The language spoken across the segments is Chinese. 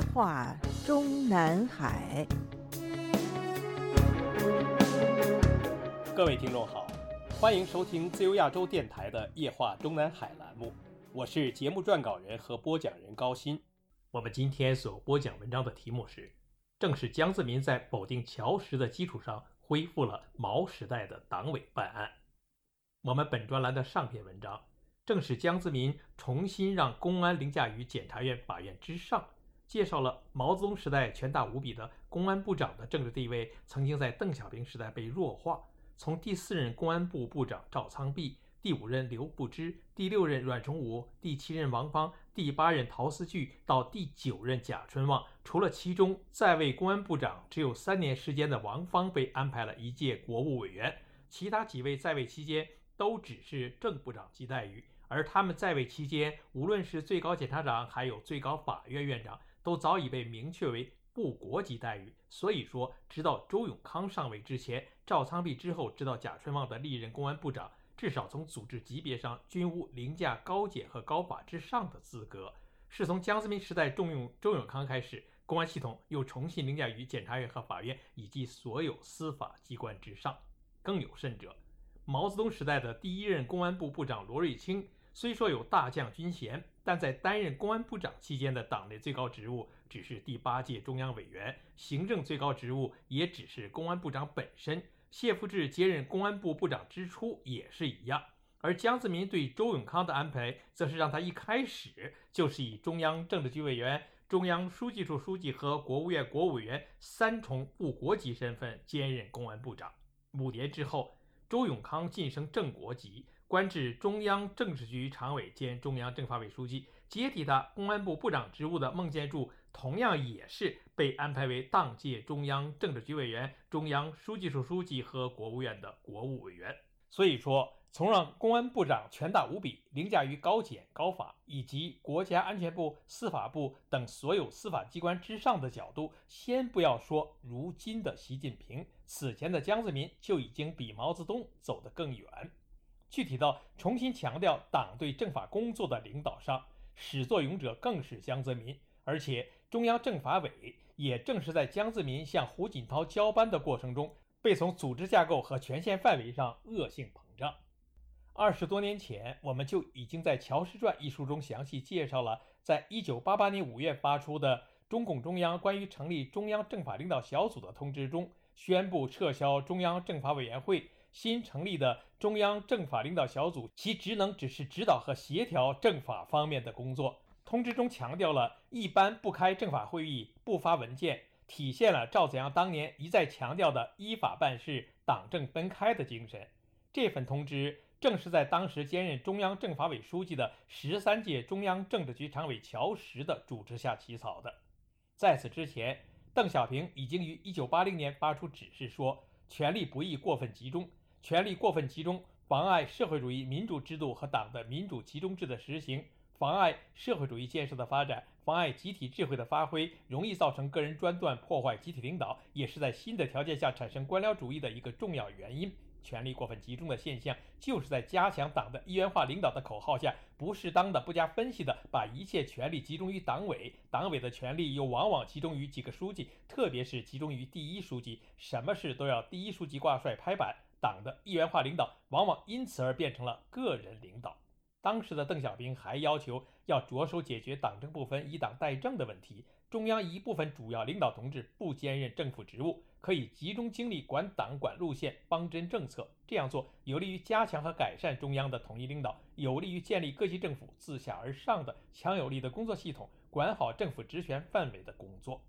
夜话中南海。各位听众好，欢迎收听自由亚洲电台的《夜话中南海》栏目，我是节目撰稿人和播讲人高鑫。我们今天所播讲文章的题目是：正是江泽民在否定乔石的基础上，恢复了毛时代的党委办案。我们本专栏的上篇文章。正是江泽民重新让公安凌驾于检察院、法院之上，介绍了毛泽东时代权大无比的公安部长的政治地位，曾经在邓小平时代被弱化。从第四任公安部部长赵苍弼、第五任刘步之、第六任阮崇武、第七任王芳、第八任陶思炬到第九任贾春旺，除了其中在位公安部长只有三年时间的王芳被安排了一届国务委员，其他几位在位期间都只是正部长级待遇。而他们在位期间，无论是最高检察长，还有最高法院院长，都早已被明确为部国级待遇。所以说，直到周永康上位之前，赵苍弼之后，直到贾春旺的历任公安部长，至少从组织级别上均无凌驾高检和高法之上的资格。是从江泽民时代重用周永康开始，公安系统又重新凌驾于检察院和法院以及所有司法机关之上。更有甚者，毛泽东时代的第一任公安部部长罗瑞卿。虽说有大将军衔，但在担任公安部长期间的党内最高职务只是第八届中央委员，行政最高职务也只是公安部长本身。谢富治接任公安部部长之初也是一样，而江泽民对周永康的安排，则是让他一开始就是以中央政治局委员、中央书记处书记和国务院国务委员三重部国级身份兼任公安部长。五年之后，周永康晋升正国级。官至中央政治局常委兼中央政法委书记，接替他公安部部长职务的孟建柱，同样也是被安排为当届中央政治局委员、中央书记处书记和国务院的国务委员。所以说，从让公安部长权大无比，凌驾于高检、高法以及国家安全部、司法部等所有司法机关之上的角度，先不要说如今的习近平，此前的江泽民就已经比毛泽东走得更远。具体到重新强调党对政法工作的领导上，始作俑者更是江泽民，而且中央政法委也正是在江泽民向胡锦涛交班的过程中，被从组织架构和权限范围上恶性膨胀。二十多年前，我们就已经在《乔氏传》一书中详细介绍了，在一九八八年五月发出的中共中央关于成立中央政法领导小组的通知中，宣布撤销中央政法委员会。新成立的中央政法领导小组，其职能只是指导和协调政法方面的工作。通知中强调了一般不开政法会议、不发文件，体现了赵子阳当年一再强调的依法办事、党政分开的精神。这份通知正是在当时兼任中央政法委书记的十三届中央政治局常委乔石的主持下起草的。在此之前，邓小平已经于1980年发出指示说，权力不宜过分集中。权力过分集中，妨碍社会主义民主制度和党的民主集中制的实行，妨碍社会主义建设的发展，妨碍集体智慧的发挥，容易造成个人专断，破坏集体领导，也是在新的条件下产生官僚主义的一个重要原因。权力过分集中的现象，就是在加强党的一元化领导的口号下，不适当的、不加分析的把一切权力集中于党委，党委的权力又往往集中于几个书记，特别是集中于第一书记，什么事都要第一书记挂帅拍板。党的一元化领导往往因此而变成了个人领导。当时的邓小平还要求要着手解决党政不分、以党代政的问题。中央一部分主要领导同志不兼任政府职务，可以集中精力管党、管路线、方针政策。这样做有利于加强和改善中央的统一领导，有利于建立各级政府自下而上的强有力的工作系统，管好政府职权范围的工作。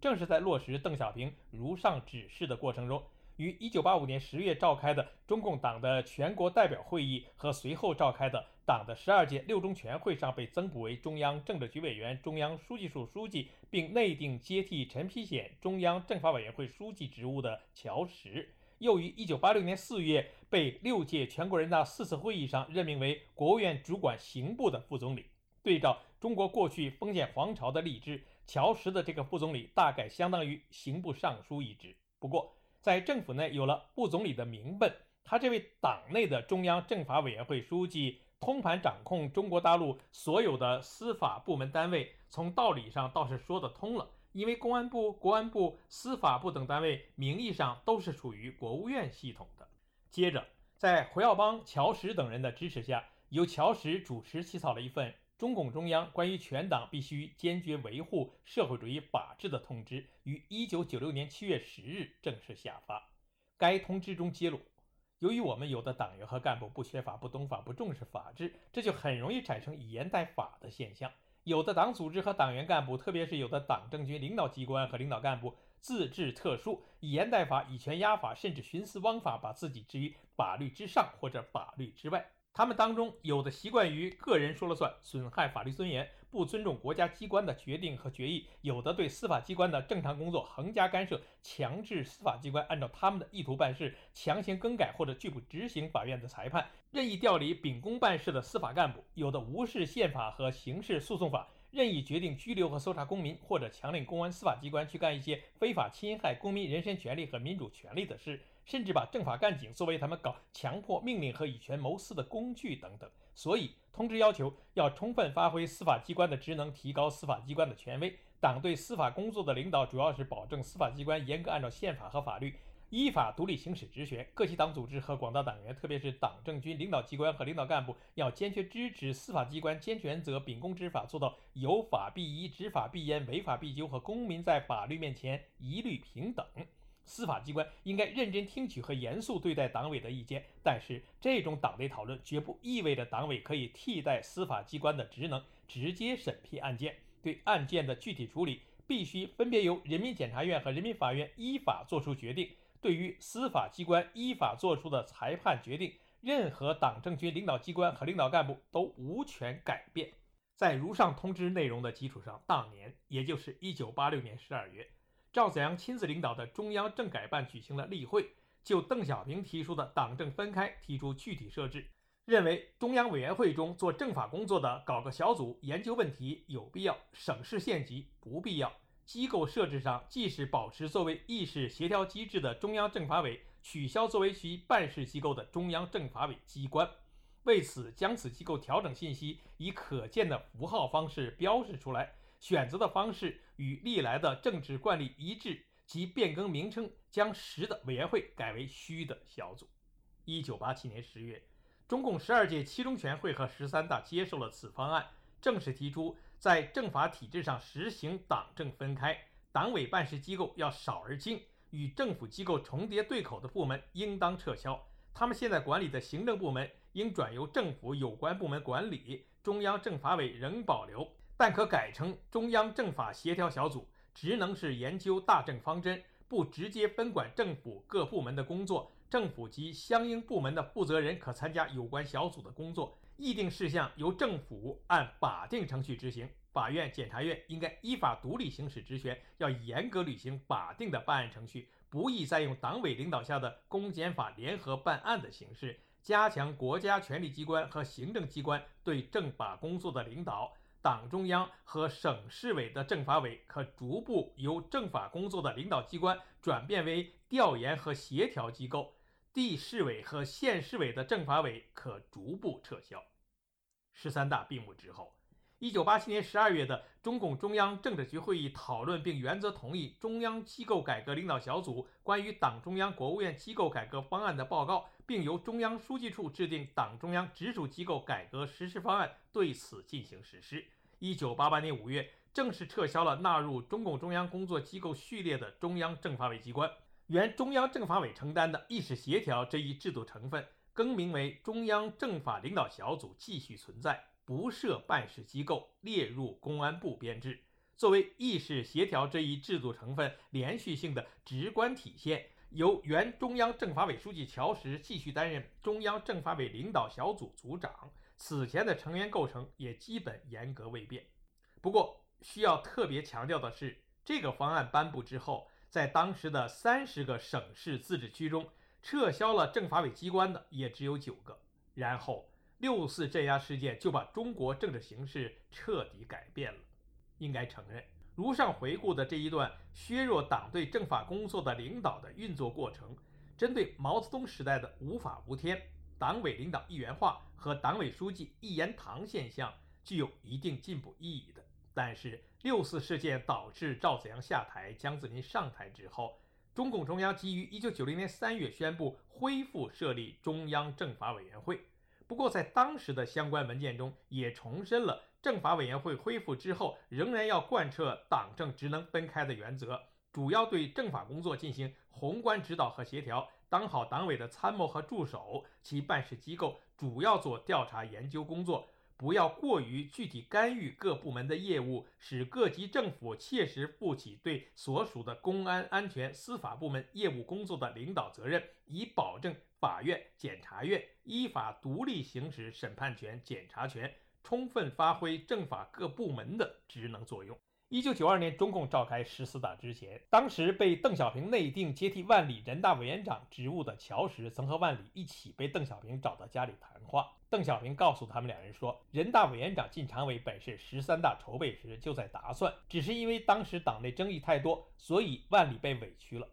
正是在落实邓小平如上指示的过程中。于一九八五年十月召开的中共党的全国代表会议和随后召开的党的十二届六中全会上，被增补为中央政治局委员、中央书记处书记，并内定接替陈丕显中央政法委员会书记职务的乔石，又于一九八六年四月被六届全国人大四次会议上任命为国务院主管刑部的副总理。对照中国过去封建皇朝的吏治，乔石的这个副总理大概相当于刑部尚书一职。不过，在政府内有了副总理的名分，他这位党内的中央政法委员会书记，通盘掌控中国大陆所有的司法部门单位，从道理上倒是说得通了。因为公安部、国安部、司法部等单位名义上都是属于国务院系统的。接着，在胡耀邦、乔石等人的支持下，由乔石主持起草了一份中共中央关于全党必须坚决维护社会主义法治的通知，于1996年7月10日正式下发。该通知中揭露，由于我们有的党员和干部不缺法、不懂法、不重视法治，这就很容易产生以言代法的现象。有的党组织和党员干部，特别是有的党政军领导机关和领导干部自治特殊，以言代法、以权压法，甚至徇私枉法，把自己置于法律之上或者法律之外。他们当中有的习惯于个人说了算，损害法律尊严，不尊重国家机关的决定和决议；有的对司法机关的正常工作横加干涉，强制司法机关按照他们的意图办事，强行更改或者拒不执行法院的裁判，任意调离秉公办事的司法干部；有的无视宪法和刑事诉讼法，任意决定拘留和搜查公民，或者强令公安、司法机关去干一些非法侵害公民人身权利和民主权利的事。甚至把政法干警作为他们搞强迫命令和以权谋私的工具等等，所以通知要求要充分发挥司法机关的职能，提高司法机关的权威。党对司法工作的领导主要是保证司法机关严格按照宪法和法律依法独立行使职权。各级党组织和广大党员，特别是党政军领导机关和领导干部，要坚决支持司法机关坚持原则，秉公执法，做到有法必依、执法必严、违法必究和公民在法律面前一律平等。司法机关应该认真听取和严肃对待党委的意见，但是这种党内讨论绝不意味着党委可以替代司法机关的职能，直接审批案件。对案件的具体处理，必须分别由人民检察院和人民法院依法作出决定。对于司法机关依法作出的裁判决定，任何党政军领导机关和领导干部都无权改变。在如上通知内容的基础上，当年，也就是一九八六年十二月。赵子阳亲自领导的中央政改办举行了例会，就邓小平提出的党政分开提出具体设置，认为中央委员会中做政法工作的搞个小组研究问题有必要，省市县级不必要。机构设置上，即使保持作为议事协调机制的中央政法委，取消作为其办事机构的中央政法委机关。为此，将此机构调整信息以可见的符号方式标示出来。选择的方式与历来的政治惯例一致，即变更名称，将实的委员会改为虚的小组。一九八七年十月，中共十二届七中全会和十三大接受了此方案，正式提出在政法体制上实行党政分开，党委办事机构要少而精，与政府机构重叠对口的部门应当撤销，他们现在管理的行政部门应转由政府有关部门管理，中央政法委仍保留。但可改成中央政法协调小组，职能是研究大政方针，不直接分管政府各部门的工作。政府及相应部门的负责人可参加有关小组的工作，议定事项由政府按法定程序执行。法院、检察院应该依法独立行使职权，要严格履行法定的办案程序，不宜再用党委领导下的公检法联合办案的形式，加强国家权力机关和行政机关对政法工作的领导。党中央和省市委的政法委可逐步由政法工作的领导机关转变为调研和协调机构，地市委和县市委的政法委可逐步撤销。十三大闭幕之后，一九八七年十二月的中共中央政治局会议讨论并原则同意中央机构改革领导小组关于党中央、国务院机构改革方案的报告，并由中央书记处制定党中央直属机构改革实施方案，对此进行实施。一九八八年五月，正式撤销了纳入中共中央工作机构序列的中央政法委机关，原中央政法委承担的议事协调这一制度成分更名为中央政法领导小组，继续存在，不设办事机构，列入公安部编制。作为议事协调这一制度成分连续性的直观体现，由原中央政法委书记乔石继续担任中央政法委领导小组组长。此前的成员构成也基本严格未变。不过，需要特别强调的是，这个方案颁布之后，在当时的三十个省市自治区中，撤销了政法委机关的也只有九个。然后，六四镇压事件就把中国政治形势彻底改变了。应该承认，如上回顾的这一段削弱党对政法工作的领导的运作过程。针对毛泽东时代的无法无天、党委领导一元化和党委书记一言堂现象，具有一定进步意义的。但是六四事件导致赵紫阳下台，江泽民上台之后，中共中央基于1990年3月宣布恢复设立中央政法委员会。不过，在当时的相关文件中也重申了政法委员会恢复之后，仍然要贯彻党政职能分开的原则，主要对政法工作进行宏观指导和协调，当好党委的参谋和助手，其办事机构主要做调查研究工作。不要过于具体干预各部门的业务，使各级政府切实负起对所属的公安、安全、司法部门业务工作的领导责任，以保证法院、检察院依法独立行使审判权、检察权，充分发挥政法各部门的职能作用。一九九二年，中共召开十四大之前，当时被邓小平内定接替万里人大委员长职务的乔石，曾和万里一起被邓小平找到家里谈话。邓小平告诉他们两人说，人大委员长进常委本是十三大筹备时就在打算，只是因为当时党内争议太多，所以万里被委屈了。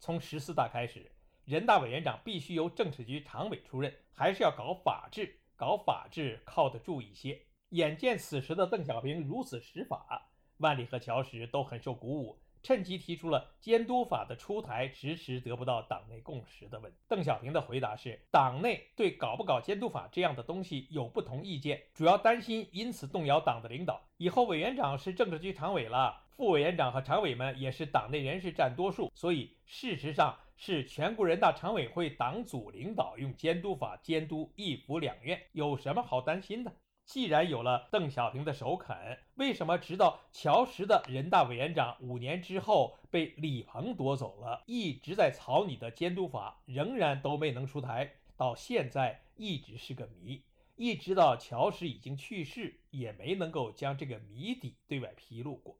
从十四大开始，人大委员长必须由政治局常委出任，还是要搞法治，搞法治靠得住一些。眼见此时的邓小平如此使法。万里和乔石都很受鼓舞，趁机提出了监督法的出台迟迟得不到党内共识的问题。邓小平的回答是：党内对搞不搞监督法这样的东西有不同意见，主要担心因此动摇党的领导。以后委员长是政治局常委了，副委员长和常委们也是党内人士占多数，所以事实上是全国人大常委会党组领导用监督法监督一府两院，有什么好担心的？既然有了邓小平的首肯，为什么直到乔石的人大委员长五年之后被李鹏夺走了，一直在草拟的监督法仍然都没能出台，到现在一直是个谜，一直到乔石已经去世，也没能够将这个谜底对外披露过。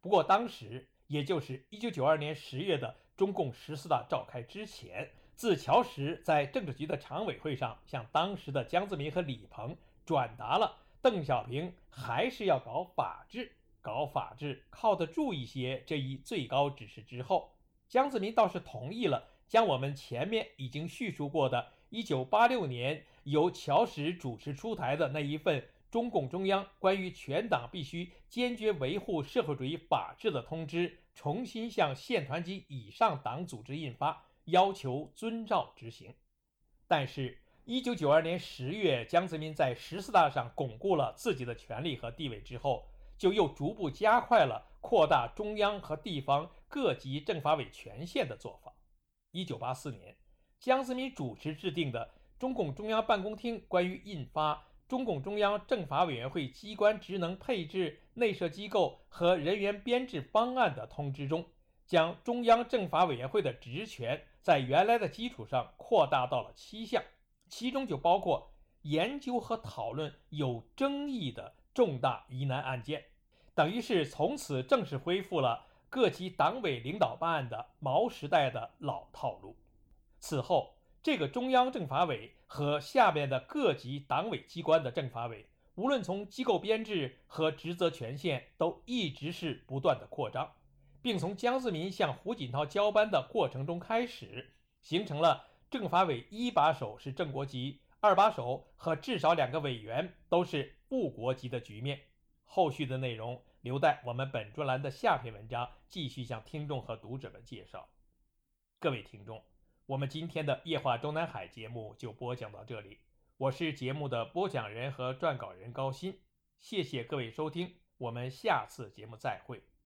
不过当时，也就是一九九二年十月的中共十四大召开之前，自乔石在政治局的常委会上向当时的江泽民和李鹏。转达了邓小平还是要搞法治，搞法治靠得住一些这一最高指示之后，江泽民倒是同意了将我们前面已经叙述过的1986年由乔石主持出台的那一份中共中央关于全党必须坚决维护社会主义法治的通知，重新向县团级以上党组织印发，要求遵照执行。但是。一九九二年十月，江泽民在十四大上巩固了自己的权力和地位之后，就又逐步加快了扩大中央和地方各级政法委权限的做法。一九八四年，江泽民主持制定的中共中央办公厅关于印发《中共中央政法委员会机关职能配置、内设机构和人员编制方案》的通知中，将中央政法委员会的职权在原来的基础上扩大到了七项。其中就包括研究和讨论有争议的重大疑难案件，等于是从此正式恢复了各级党委领导办案的毛时代的老套路。此后，这个中央政法委和下面的各级党委机关的政法委，无论从机构编制和职责权限，都一直是不断的扩张，并从江泽民向胡锦涛交班的过程中开始，形成了。政法委一把手是正国级，二把手和至少两个委员都是副国级的局面。后续的内容留待我们本专栏的下篇文章继续向听众和读者们介绍。各位听众，我们今天的夜话中南海节目就播讲到这里，我是节目的播讲人和撰稿人高鑫，谢谢各位收听，我们下次节目再会。